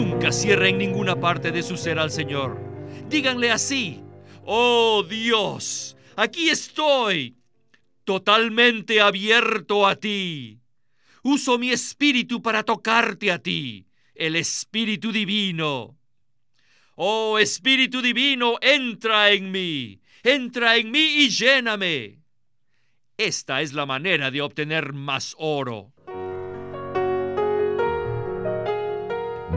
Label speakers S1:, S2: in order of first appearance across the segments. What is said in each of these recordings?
S1: Nunca cierren ninguna parte de su ser al Señor. Díganle así, oh Dios, aquí estoy, totalmente abierto a ti. Uso mi espíritu para tocarte a ti, el Espíritu Divino. Oh Espíritu Divino, entra en mí, entra en mí y lléname. Esta es la manera de obtener más oro.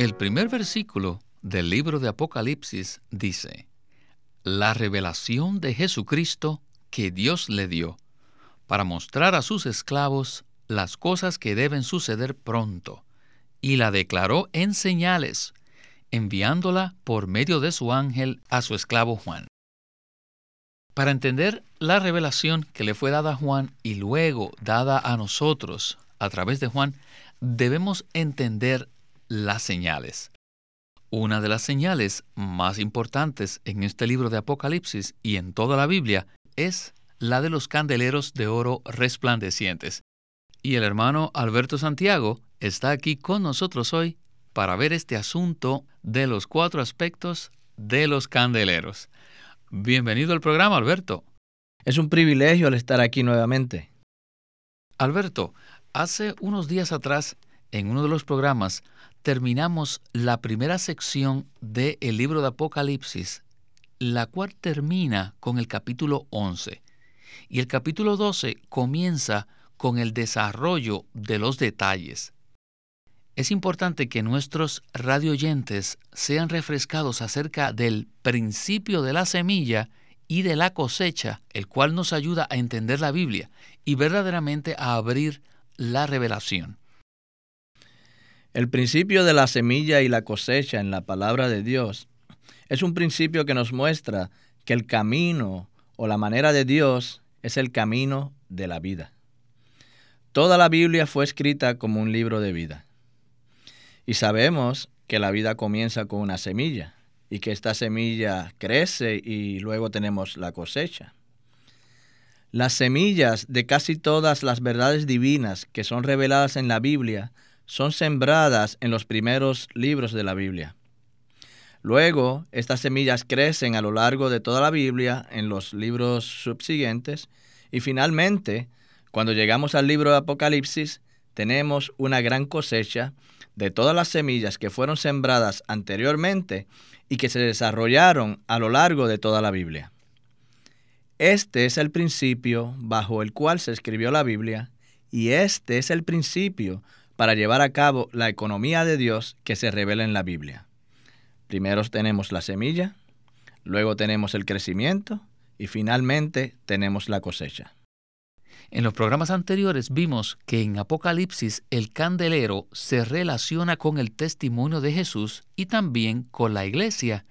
S2: El primer versículo del libro de Apocalipsis dice, La revelación de Jesucristo que Dios le dio para mostrar a sus esclavos las cosas que deben suceder pronto, y la declaró en señales, enviándola por medio de su ángel a su esclavo Juan. Para entender la revelación que le fue dada a Juan y luego dada a nosotros a través de Juan, debemos entender las señales. Una de las señales más importantes en este libro de Apocalipsis y en toda la Biblia es la de los candeleros de oro resplandecientes. Y el hermano Alberto Santiago está aquí con nosotros hoy para ver este asunto de los cuatro aspectos de los candeleros. Bienvenido al programa, Alberto.
S3: Es un privilegio el estar aquí nuevamente.
S2: Alberto, hace unos días atrás, en uno de los programas, terminamos la primera sección del libro de Apocalipsis, la cual termina con el capítulo 11. Y el capítulo 12 comienza con el desarrollo de los detalles. Es importante que nuestros radioyentes sean refrescados acerca del principio de la semilla y de la cosecha, el cual nos ayuda a entender la Biblia y verdaderamente a abrir la revelación.
S3: El principio de la semilla y la cosecha en la palabra de Dios es un principio que nos muestra que el camino o la manera de Dios es el camino de la vida. Toda la Biblia fue escrita como un libro de vida. Y sabemos que la vida comienza con una semilla y que esta semilla crece y luego tenemos la cosecha. Las semillas de casi todas las verdades divinas que son reveladas en la Biblia son sembradas en los primeros libros de la Biblia. Luego, estas semillas crecen a lo largo de toda la Biblia en los libros subsiguientes y finalmente, cuando llegamos al libro de Apocalipsis, tenemos una gran cosecha de todas las semillas que fueron sembradas anteriormente y que se desarrollaron a lo largo de toda la Biblia. Este es el principio bajo el cual se escribió la Biblia y este es el principio para llevar a cabo la economía de Dios que se revela en la Biblia. Primero tenemos la semilla, luego tenemos el crecimiento y finalmente tenemos la cosecha.
S2: En los programas anteriores vimos que en Apocalipsis el candelero se relaciona con el testimonio de Jesús y también con la iglesia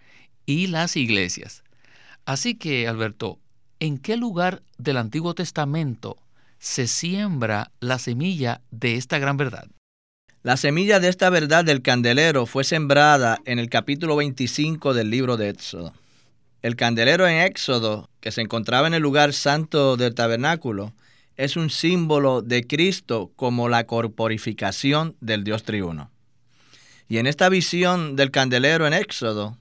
S2: y las iglesias. Así que, Alberto, ¿en qué lugar del Antiguo Testamento se siembra la semilla de esta gran verdad?
S3: La semilla de esta verdad del candelero fue sembrada en el capítulo 25 del libro de Éxodo. El candelero en Éxodo, que se encontraba en el lugar santo del tabernáculo, es un símbolo de Cristo como la corporificación del Dios triuno. Y en esta visión del candelero en Éxodo,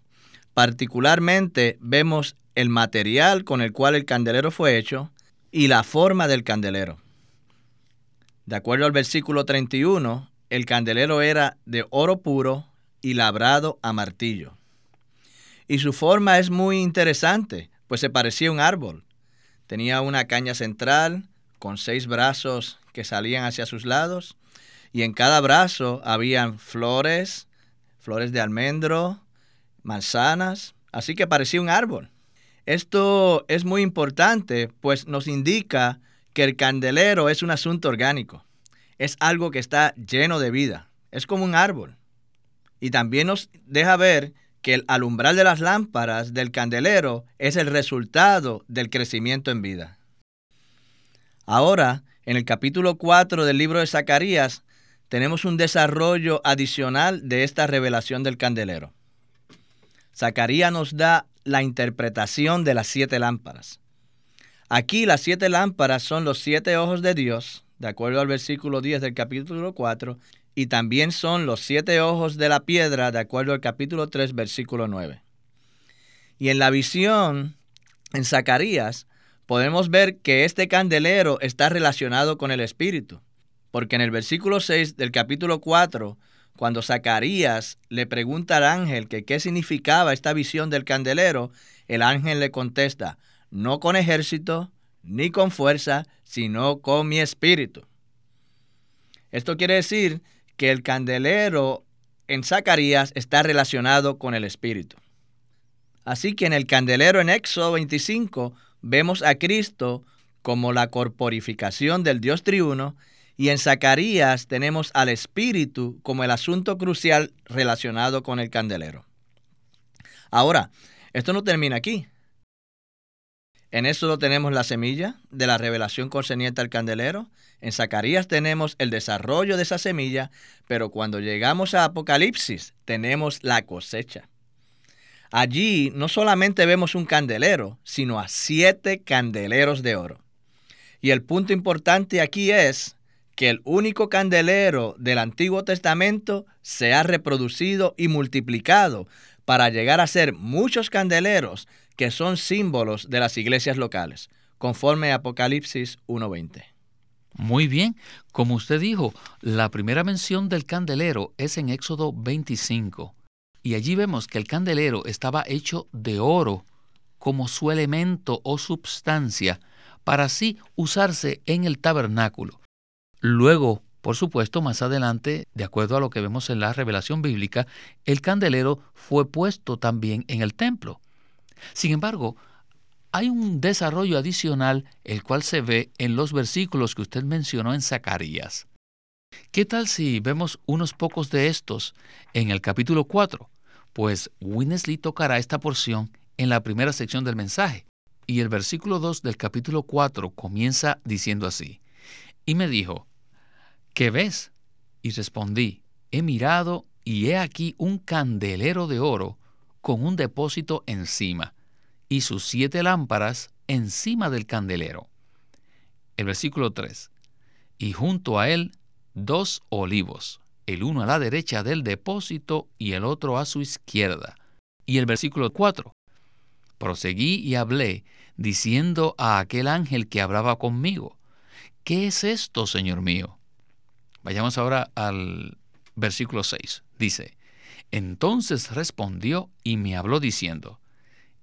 S3: particularmente vemos el material con el cual el candelero fue hecho y la forma del candelero. De acuerdo al versículo 31, el candelero era de oro puro y labrado a martillo. Y su forma es muy interesante, pues se parecía a un árbol. Tenía una caña central, con seis brazos que salían hacia sus lados, y en cada brazo habían flores, flores de almendro, manzanas, así que parecía un árbol. Esto es muy importante, pues nos indica que el candelero es un asunto orgánico, es algo que está lleno de vida, es como un árbol. Y también nos deja ver que el alumbrar de las lámparas del candelero es el resultado del crecimiento en vida. Ahora, en el capítulo 4 del libro de Zacarías, tenemos un desarrollo adicional de esta revelación del candelero. Zacarías nos da la interpretación de las siete lámparas. Aquí las siete lámparas son los siete ojos de Dios, de acuerdo al versículo 10 del capítulo 4, y también son los siete ojos de la piedra, de acuerdo al capítulo 3, versículo 9. Y en la visión, en Zacarías, podemos ver que este candelero está relacionado con el Espíritu, porque en el versículo 6 del capítulo 4, cuando Zacarías le pregunta al ángel que qué significaba esta visión del candelero, el ángel le contesta, no con ejército, ni con fuerza, sino con mi espíritu. Esto quiere decir que el candelero en Zacarías está relacionado con el espíritu. Así que en el candelero en Éxodo 25 vemos a Cristo como la corporificación del Dios triuno y en Zacarías tenemos al Espíritu como el asunto crucial relacionado con el candelero. Ahora, esto no termina aquí. En Éxodo tenemos la semilla de la revelación concerniente al candelero. En Zacarías tenemos el desarrollo de esa semilla, pero cuando llegamos a Apocalipsis tenemos la cosecha. Allí no solamente vemos un candelero, sino a siete candeleros de oro. Y el punto importante aquí es que el único candelero del Antiguo Testamento se ha reproducido y multiplicado para llegar a ser muchos candeleros que son símbolos de las iglesias locales, conforme a Apocalipsis 1.20.
S2: Muy bien, como usted dijo, la primera mención del candelero es en Éxodo 25, y allí vemos que el candelero estaba hecho de oro como su elemento o substancia para así usarse en el tabernáculo. Luego, por supuesto, más adelante, de acuerdo a lo que vemos en la revelación bíblica, el candelero fue puesto también en el templo. Sin embargo, hay un desarrollo adicional el cual se ve en los versículos que usted mencionó en Zacarías. ¿Qué tal si vemos unos pocos de estos en el capítulo 4? Pues Winnesley tocará esta porción en la primera sección del mensaje. Y el versículo 2 del capítulo 4 comienza diciendo así. Y me dijo, ¿qué ves? Y respondí, he mirado y he aquí un candelero de oro con un depósito encima, y sus siete lámparas encima del candelero. El versículo 3. Y junto a él dos olivos, el uno a la derecha del depósito y el otro a su izquierda. Y el versículo 4. Proseguí y hablé, diciendo a aquel ángel que hablaba conmigo, ¿qué es esto, Señor mío? Vayamos ahora al versículo 6. Dice, entonces respondió y me habló diciendo,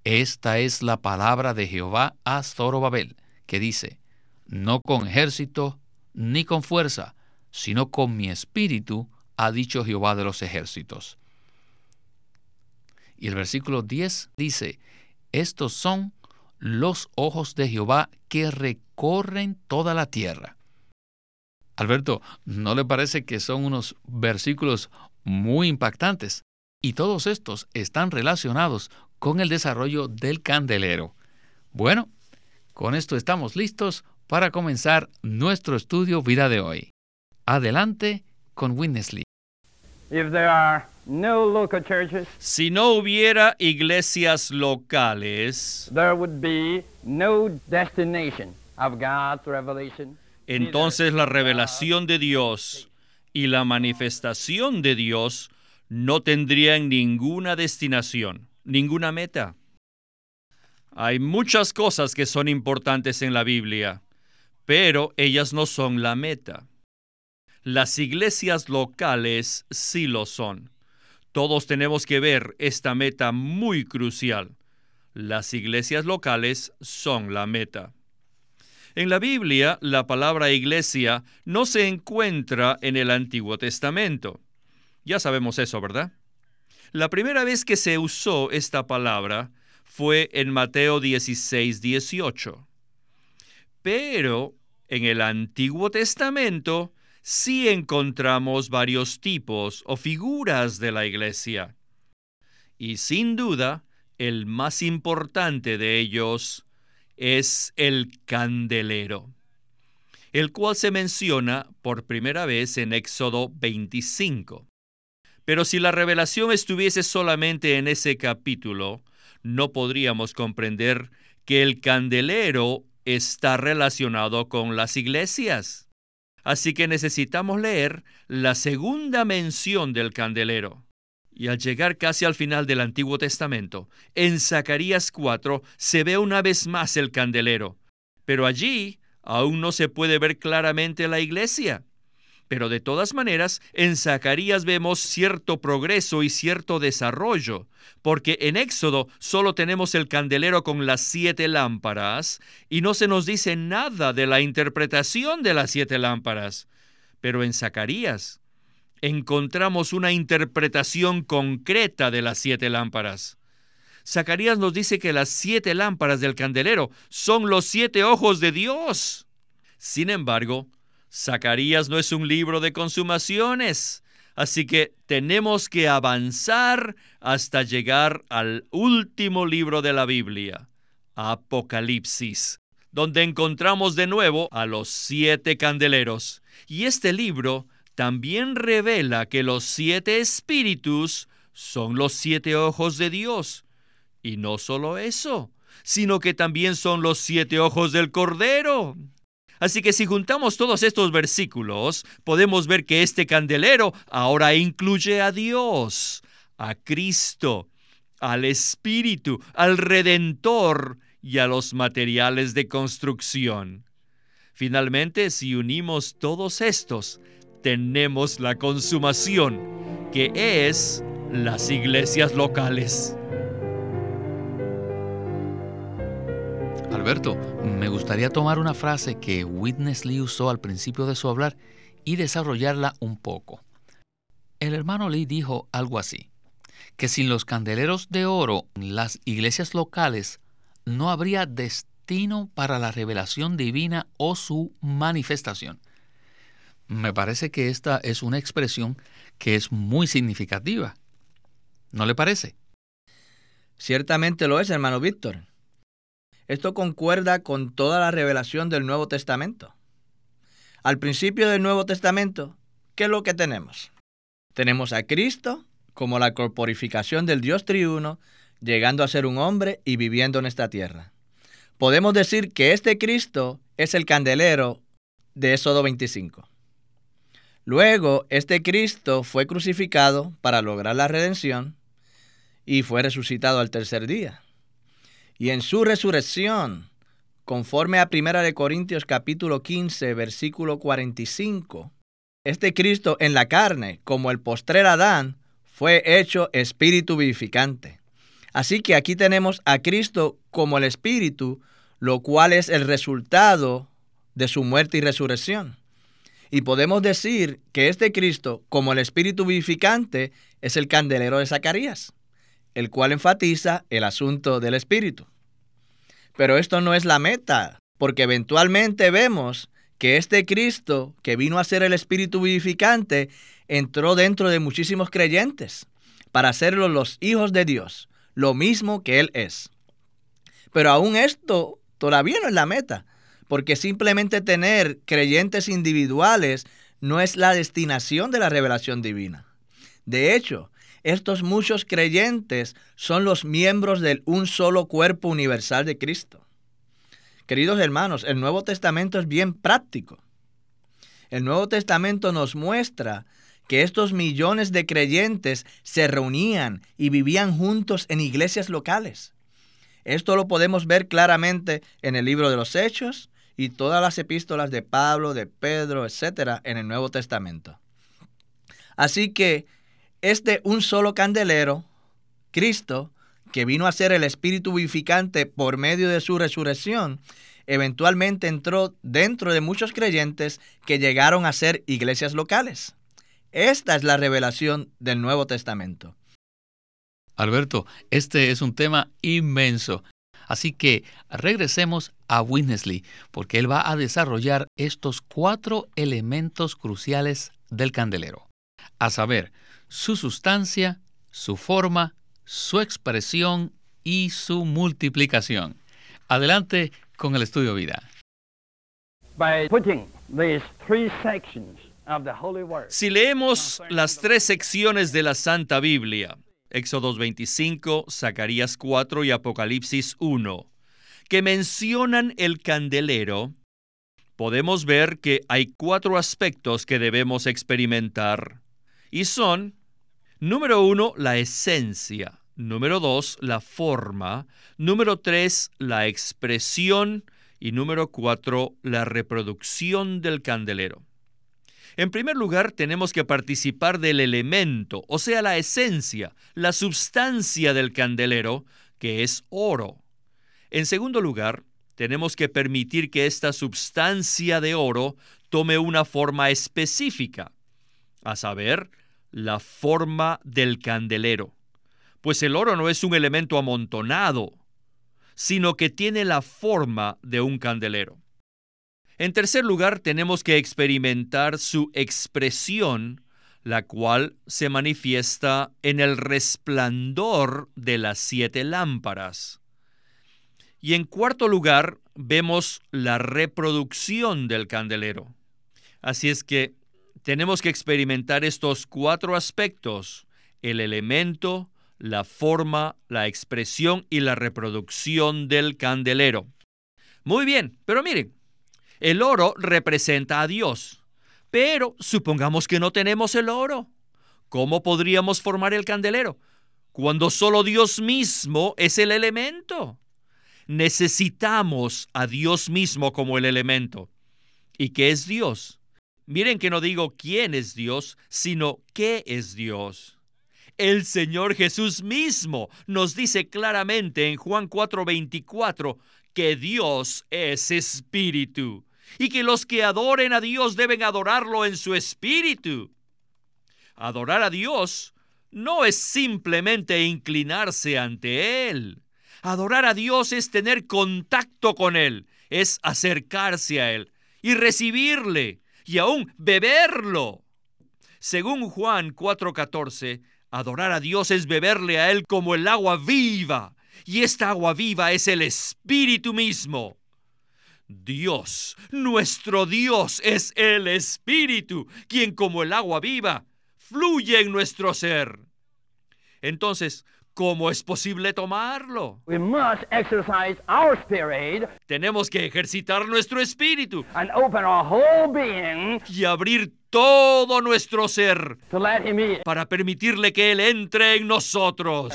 S2: Esta es la palabra de Jehová a Zorobabel, que dice, No con ejército ni con fuerza, sino con mi espíritu, ha dicho Jehová de los ejércitos. Y el versículo 10 dice, Estos son los ojos de Jehová que recorren toda la tierra. Alberto, ¿no le parece que son unos versículos muy impactantes. Y todos estos están relacionados con el desarrollo del candelero. Bueno, con esto estamos listos para comenzar nuestro estudio vida de hoy. Adelante con Winnesley.
S1: si no hubiera iglesias locales, entonces la revelación de Dios y la manifestación de Dios no tendrían ninguna destinación, ninguna meta. Hay muchas cosas que son importantes en la Biblia, pero ellas no son la meta. Las iglesias locales sí lo son. Todos tenemos que ver esta meta muy crucial. Las iglesias locales son la meta. En la Biblia, la palabra iglesia no se encuentra en el Antiguo Testamento. Ya sabemos eso, ¿verdad? La primera vez que se usó esta palabra fue en Mateo 16, 18. Pero en el Antiguo Testamento sí encontramos varios tipos o figuras de la iglesia. Y sin duda, el más importante de ellos es el candelero, el cual se menciona por primera vez en Éxodo 25. Pero si la revelación estuviese solamente en ese capítulo, no podríamos comprender que el candelero está relacionado con las iglesias. Así que necesitamos leer la segunda mención del candelero. Y al llegar casi al final del Antiguo Testamento, en Zacarías 4 se ve una vez más el candelero, pero allí aún no se puede ver claramente la iglesia. Pero de todas maneras, en Zacarías vemos cierto progreso y cierto desarrollo, porque en Éxodo solo tenemos el candelero con las siete lámparas y no se nos dice nada de la interpretación de las siete lámparas. Pero en Zacarías encontramos una interpretación concreta de las siete lámparas. Zacarías nos dice que las siete lámparas del candelero son los siete ojos de Dios. Sin embargo, Zacarías no es un libro de consumaciones, así que tenemos que avanzar hasta llegar al último libro de la Biblia, Apocalipsis, donde encontramos de nuevo a los siete candeleros. Y este libro también revela que los siete espíritus son los siete ojos de Dios. Y no solo eso, sino que también son los siete ojos del Cordero. Así que si juntamos todos estos versículos, podemos ver que este candelero ahora incluye a Dios, a Cristo, al Espíritu, al Redentor y a los materiales de construcción. Finalmente, si unimos todos estos, tenemos la consumación, que es las iglesias locales.
S2: Alberto, me gustaría tomar una frase que Witness Lee usó al principio de su hablar y desarrollarla un poco. El hermano Lee dijo algo así, que sin los candeleros de oro las iglesias locales no habría destino para la revelación divina o su manifestación. Me parece que esta es una expresión que es muy significativa. ¿No le parece?
S3: Ciertamente lo es, hermano Víctor. Esto concuerda con toda la revelación del Nuevo Testamento. Al principio del Nuevo Testamento, ¿qué es lo que tenemos? Tenemos a Cristo como la corporificación del Dios triuno, llegando a ser un hombre y viviendo en esta tierra. Podemos decir que este Cristo es el candelero de Éxodo 25. Luego, este Cristo fue crucificado para lograr la redención y fue resucitado al tercer día y en su resurrección, conforme a 1 de Corintios capítulo 15, versículo 45, este Cristo en la carne, como el postrer Adán, fue hecho espíritu vivificante. Así que aquí tenemos a Cristo como el espíritu, lo cual es el resultado de su muerte y resurrección. Y podemos decir que este Cristo, como el espíritu vivificante, es el candelero de Zacarías el cual enfatiza el asunto del espíritu. Pero esto no es la meta, porque eventualmente vemos que este Cristo, que vino a ser el espíritu vivificante, entró dentro de muchísimos creyentes para hacerlos los hijos de Dios, lo mismo que Él es. Pero aún esto todavía no es la meta, porque simplemente tener creyentes individuales no es la destinación de la revelación divina. De hecho, estos muchos creyentes son los miembros del un solo cuerpo universal de Cristo. Queridos hermanos, el Nuevo Testamento es bien práctico. El Nuevo Testamento nos muestra que estos millones de creyentes se reunían y vivían juntos en iglesias locales. Esto lo podemos ver claramente en el libro de los Hechos y todas las epístolas de Pablo, de Pedro, etcétera, en el Nuevo Testamento. Así que este un solo candelero, Cristo, que vino a ser el Espíritu vivificante por medio de su resurrección, eventualmente entró dentro de muchos creyentes que llegaron a ser iglesias locales. Esta es la revelación del Nuevo Testamento.
S2: Alberto, este es un tema inmenso. Así que regresemos a Winnesley, porque él va a desarrollar estos cuatro elementos cruciales del candelero, a saber, su sustancia, su forma, su expresión y su multiplicación. Adelante con el estudio vida.
S1: Si leemos las tres secciones de la Santa Biblia, Éxodos 25, Zacarías 4 y Apocalipsis 1, que mencionan el candelero, podemos ver que hay cuatro aspectos que debemos experimentar. Y son, número uno, la esencia. Número dos, la forma. Número tres, la expresión. Y número cuatro, la reproducción del candelero. En primer lugar, tenemos que participar del elemento, o sea, la esencia, la substancia del candelero, que es oro. En segundo lugar, tenemos que permitir que esta substancia de oro tome una forma específica, a saber, la forma del candelero. Pues el oro no es un elemento amontonado, sino que tiene la forma de un candelero. En tercer lugar, tenemos que experimentar su expresión, la cual se manifiesta en el resplandor de las siete lámparas. Y en cuarto lugar, vemos la reproducción del candelero. Así es que tenemos que experimentar estos cuatro aspectos, el elemento, la forma, la expresión y la reproducción del candelero. Muy bien, pero miren, el oro representa a Dios. Pero supongamos que no tenemos el oro. ¿Cómo podríamos formar el candelero? Cuando solo Dios mismo es el elemento. Necesitamos a Dios mismo como el elemento. ¿Y qué es Dios? Miren que no digo quién es Dios, sino qué es Dios. El Señor Jesús mismo nos dice claramente en Juan 4:24 que Dios es espíritu y que los que adoren a Dios deben adorarlo en su espíritu. Adorar a Dios no es simplemente inclinarse ante Él. Adorar a Dios es tener contacto con Él, es acercarse a Él y recibirle y aún beberlo. Según Juan 4:14, adorar a Dios es beberle a Él como el agua viva y esta agua viva es el Espíritu mismo. Dios, nuestro Dios es el Espíritu, quien como el agua viva fluye en nuestro ser. Entonces, ¿cómo es posible tomarlo? Tenemos que ejercitar nuestro espíritu y abrir todo nuestro ser para permitirle que Él entre en nosotros.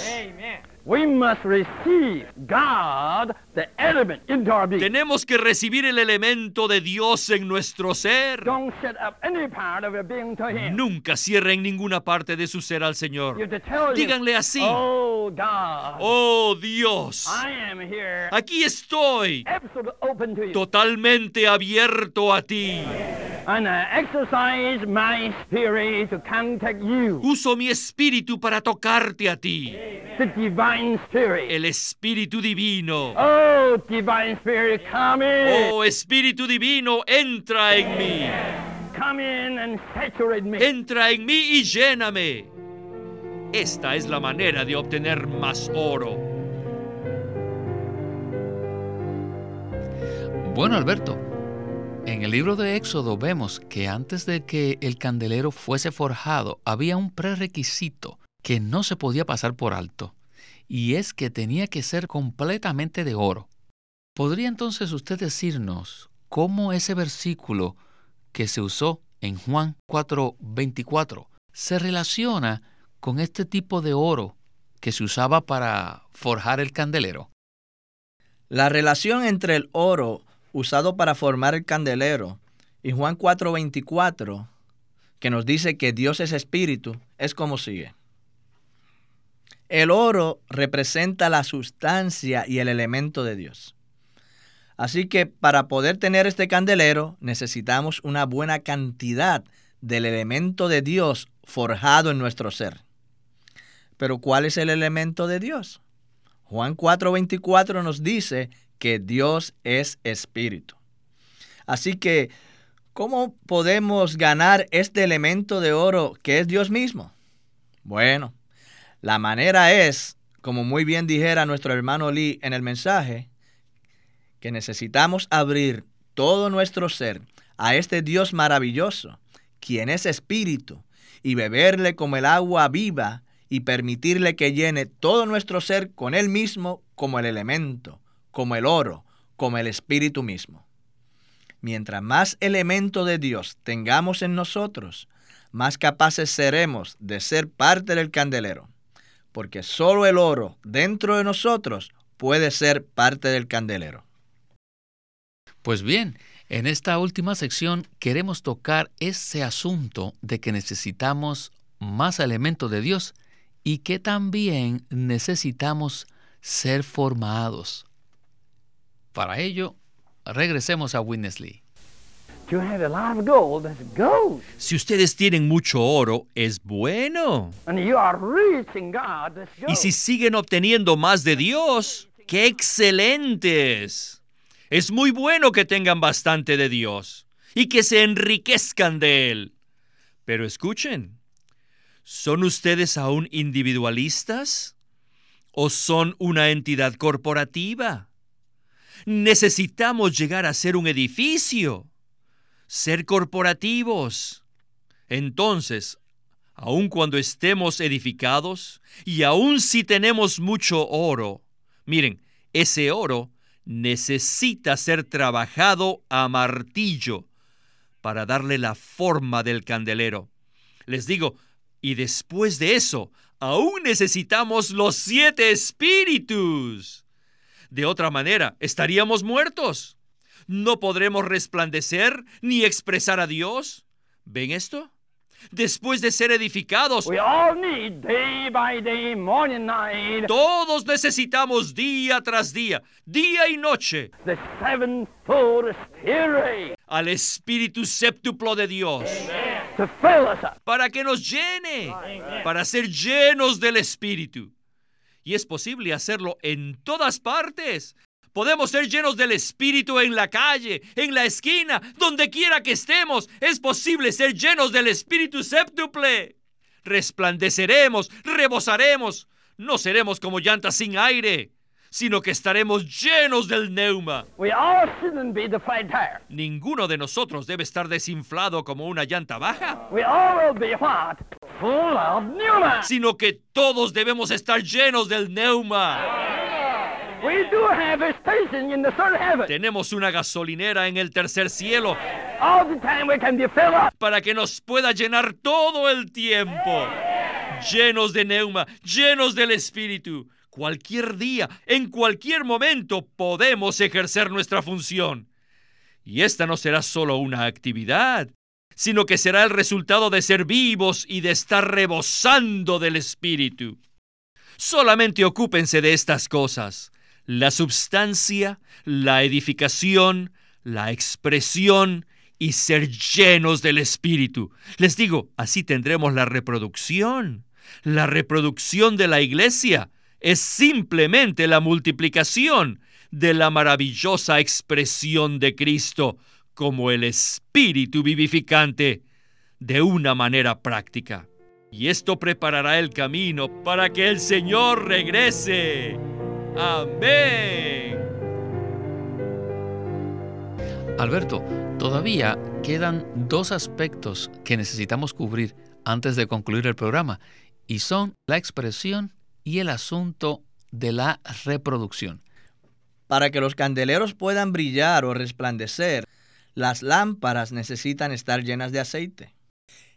S1: Tenemos que recibir el elemento de Dios en nuestro ser. Nunca cierren ninguna parte de su ser al Señor. Díganle así. Oh, oh Dios. Aquí estoy. Totalmente abierto a ti. Uso mi espíritu para tocarte a ti. El Espíritu Divino.
S4: Oh, divine Spirit, come in.
S1: Oh, Espíritu Divino, entra en mí.
S4: Come in and saturate me.
S1: Entra en mí y lléname. Esta es la manera de obtener más oro.
S2: Bueno, Alberto, en el libro de Éxodo vemos que antes de que el candelero fuese forjado había un prerequisito que no se podía pasar por alto y es que tenía que ser completamente de oro. ¿Podría entonces usted decirnos cómo ese versículo que se usó en Juan 4:24 se relaciona con este tipo de oro que se usaba para forjar el candelero?
S3: La relación entre el oro usado para formar el candelero y Juan 4:24, que nos dice que Dios es espíritu, es como sigue. El oro representa la sustancia y el elemento de Dios. Así que para poder tener este candelero necesitamos una buena cantidad del elemento de Dios forjado en nuestro ser. Pero ¿cuál es el elemento de Dios? Juan 4:24 nos dice que Dios es espíritu. Así que, ¿cómo podemos ganar este elemento de oro que es Dios mismo? Bueno, la manera es, como muy bien dijera nuestro hermano Lee en el mensaje, que necesitamos abrir todo nuestro ser a este Dios maravilloso, quien es espíritu, y beberle como el agua viva y permitirle que llene todo nuestro ser con Él mismo como el elemento, como el oro, como el espíritu mismo. Mientras más elemento de Dios tengamos en nosotros, más capaces seremos de ser parte del candelero, porque solo el oro dentro de nosotros puede ser parte del candelero.
S2: Pues bien, en esta última sección queremos tocar ese asunto de que necesitamos más elementos de Dios y que también necesitamos ser formados. Para ello, regresemos a Winnesley.
S1: Si ustedes tienen mucho oro, es bueno. Y si siguen obteniendo más de Dios, ¡qué excelentes! Es muy bueno que tengan bastante de Dios y que se enriquezcan de Él. Pero escuchen, ¿son ustedes aún individualistas o son una entidad corporativa? Necesitamos llegar a ser un edificio, ser corporativos. Entonces, aun cuando estemos edificados y aun si tenemos mucho oro, miren, ese oro necesita ser trabajado a martillo para darle la forma del candelero. Les digo, y después de eso, aún necesitamos los siete espíritus. De otra manera, estaríamos muertos. No podremos resplandecer ni expresar a Dios. ¿Ven esto? después de ser edificados. Todos necesitamos día tras día, día y noche, al Espíritu séptuplo de Dios. Para que nos llene, para ser llenos del Espíritu. Y es posible hacerlo en todas partes, Podemos ser llenos del Espíritu en la calle, en la esquina, donde quiera que estemos. Es posible ser llenos del Espíritu séptuple. Resplandeceremos, rebosaremos. No seremos como llantas sin aire, sino que estaremos llenos del neuma. Ninguno de nosotros debe estar desinflado como una llanta baja. Sino que todos debemos estar llenos del neuma. Tenemos una gasolinera en el tercer cielo para que nos pueda llenar todo el tiempo. Llenos de neuma, llenos del Espíritu. Cualquier día, en cualquier momento, podemos ejercer nuestra función. Y esta no será solo una actividad, sino que será el resultado de ser vivos y de estar rebosando del Espíritu. Solamente ocúpense de estas cosas la substancia, la edificación, la expresión y ser llenos del Espíritu. Les digo, así tendremos la reproducción. La reproducción de la iglesia es simplemente la multiplicación de la maravillosa expresión de Cristo como el Espíritu vivificante de una manera práctica. Y esto preparará el camino para que el Señor regrese. Amén.
S2: Alberto, todavía quedan dos aspectos que necesitamos cubrir antes de concluir el programa, y son la expresión y el asunto de la reproducción.
S3: Para que los candeleros puedan brillar o resplandecer, las lámparas necesitan estar llenas de aceite.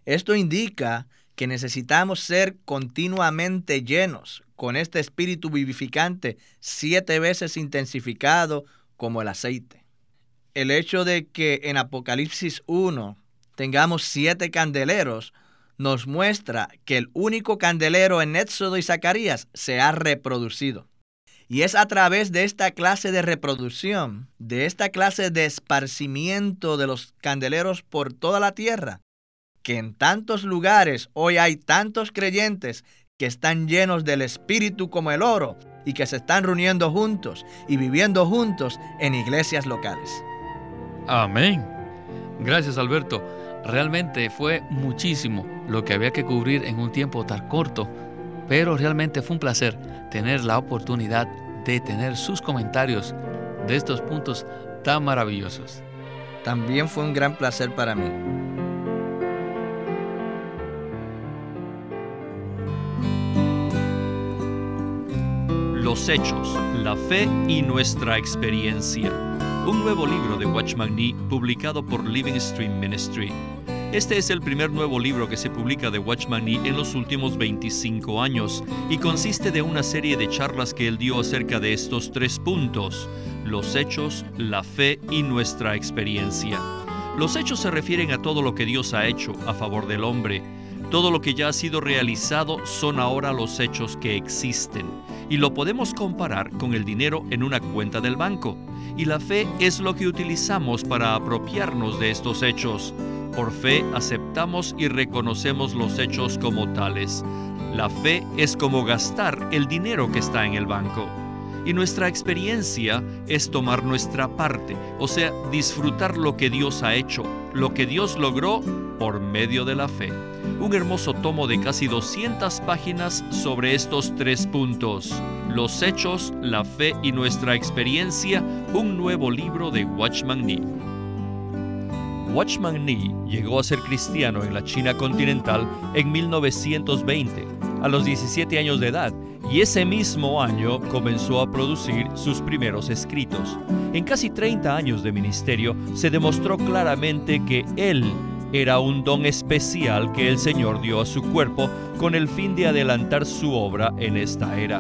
S3: Esto indica que necesitamos ser continuamente llenos con este espíritu vivificante siete veces intensificado como el aceite. El hecho de que en Apocalipsis 1 tengamos siete candeleros nos muestra que el único candelero en Éxodo y Zacarías se ha reproducido. Y es a través de esta clase de reproducción, de esta clase de esparcimiento de los candeleros por toda la tierra, que en tantos lugares hoy hay tantos creyentes que están llenos del Espíritu como el oro y que se están reuniendo juntos y viviendo juntos en iglesias locales.
S5: Amén. Gracias Alberto. Realmente fue muchísimo lo que había que cubrir en un tiempo tan corto, pero realmente fue un placer tener la oportunidad de tener sus comentarios de estos puntos tan maravillosos.
S3: También fue un gran placer para mí.
S1: Los hechos, la fe y nuestra experiencia. Un nuevo libro de Watchman Nee publicado por Living Stream Ministry. Este es el primer nuevo libro que se publica de Watchman Nee en los últimos 25 años y consiste de una serie de charlas que él dio acerca de estos tres puntos, los hechos, la fe y nuestra experiencia. Los hechos se refieren a todo lo que Dios ha hecho a favor del hombre. Todo lo que ya ha sido realizado son ahora los hechos que existen y lo podemos comparar con el dinero en una cuenta del banco. Y la fe es lo que utilizamos para apropiarnos de estos hechos. Por fe aceptamos y reconocemos los hechos como tales. La fe es como gastar el dinero que está en el banco. Y nuestra experiencia es tomar nuestra parte, o sea, disfrutar lo que Dios ha hecho, lo que Dios logró por medio de la fe. Un hermoso tomo de casi 200 páginas sobre estos tres puntos. Los hechos, la fe y nuestra experiencia, un nuevo libro de Watchman Nee. Watchman Nee llegó a ser cristiano en la China continental en 1920, a los 17 años de edad, y ese mismo año comenzó a producir sus primeros escritos. En casi 30 años de ministerio se demostró claramente que él era un don especial que el Señor dio a su cuerpo con el fin de adelantar su obra en esta era.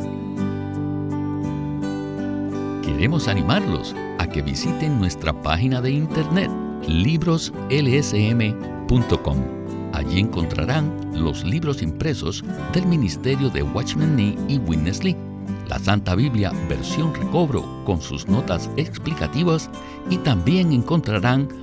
S5: Queremos animarlos a que visiten nuestra página de internet libroslsm.com. Allí encontrarán los libros impresos del ministerio de Watchman Nee y Witness Lee, la Santa Biblia versión recobro con sus notas explicativas y también encontrarán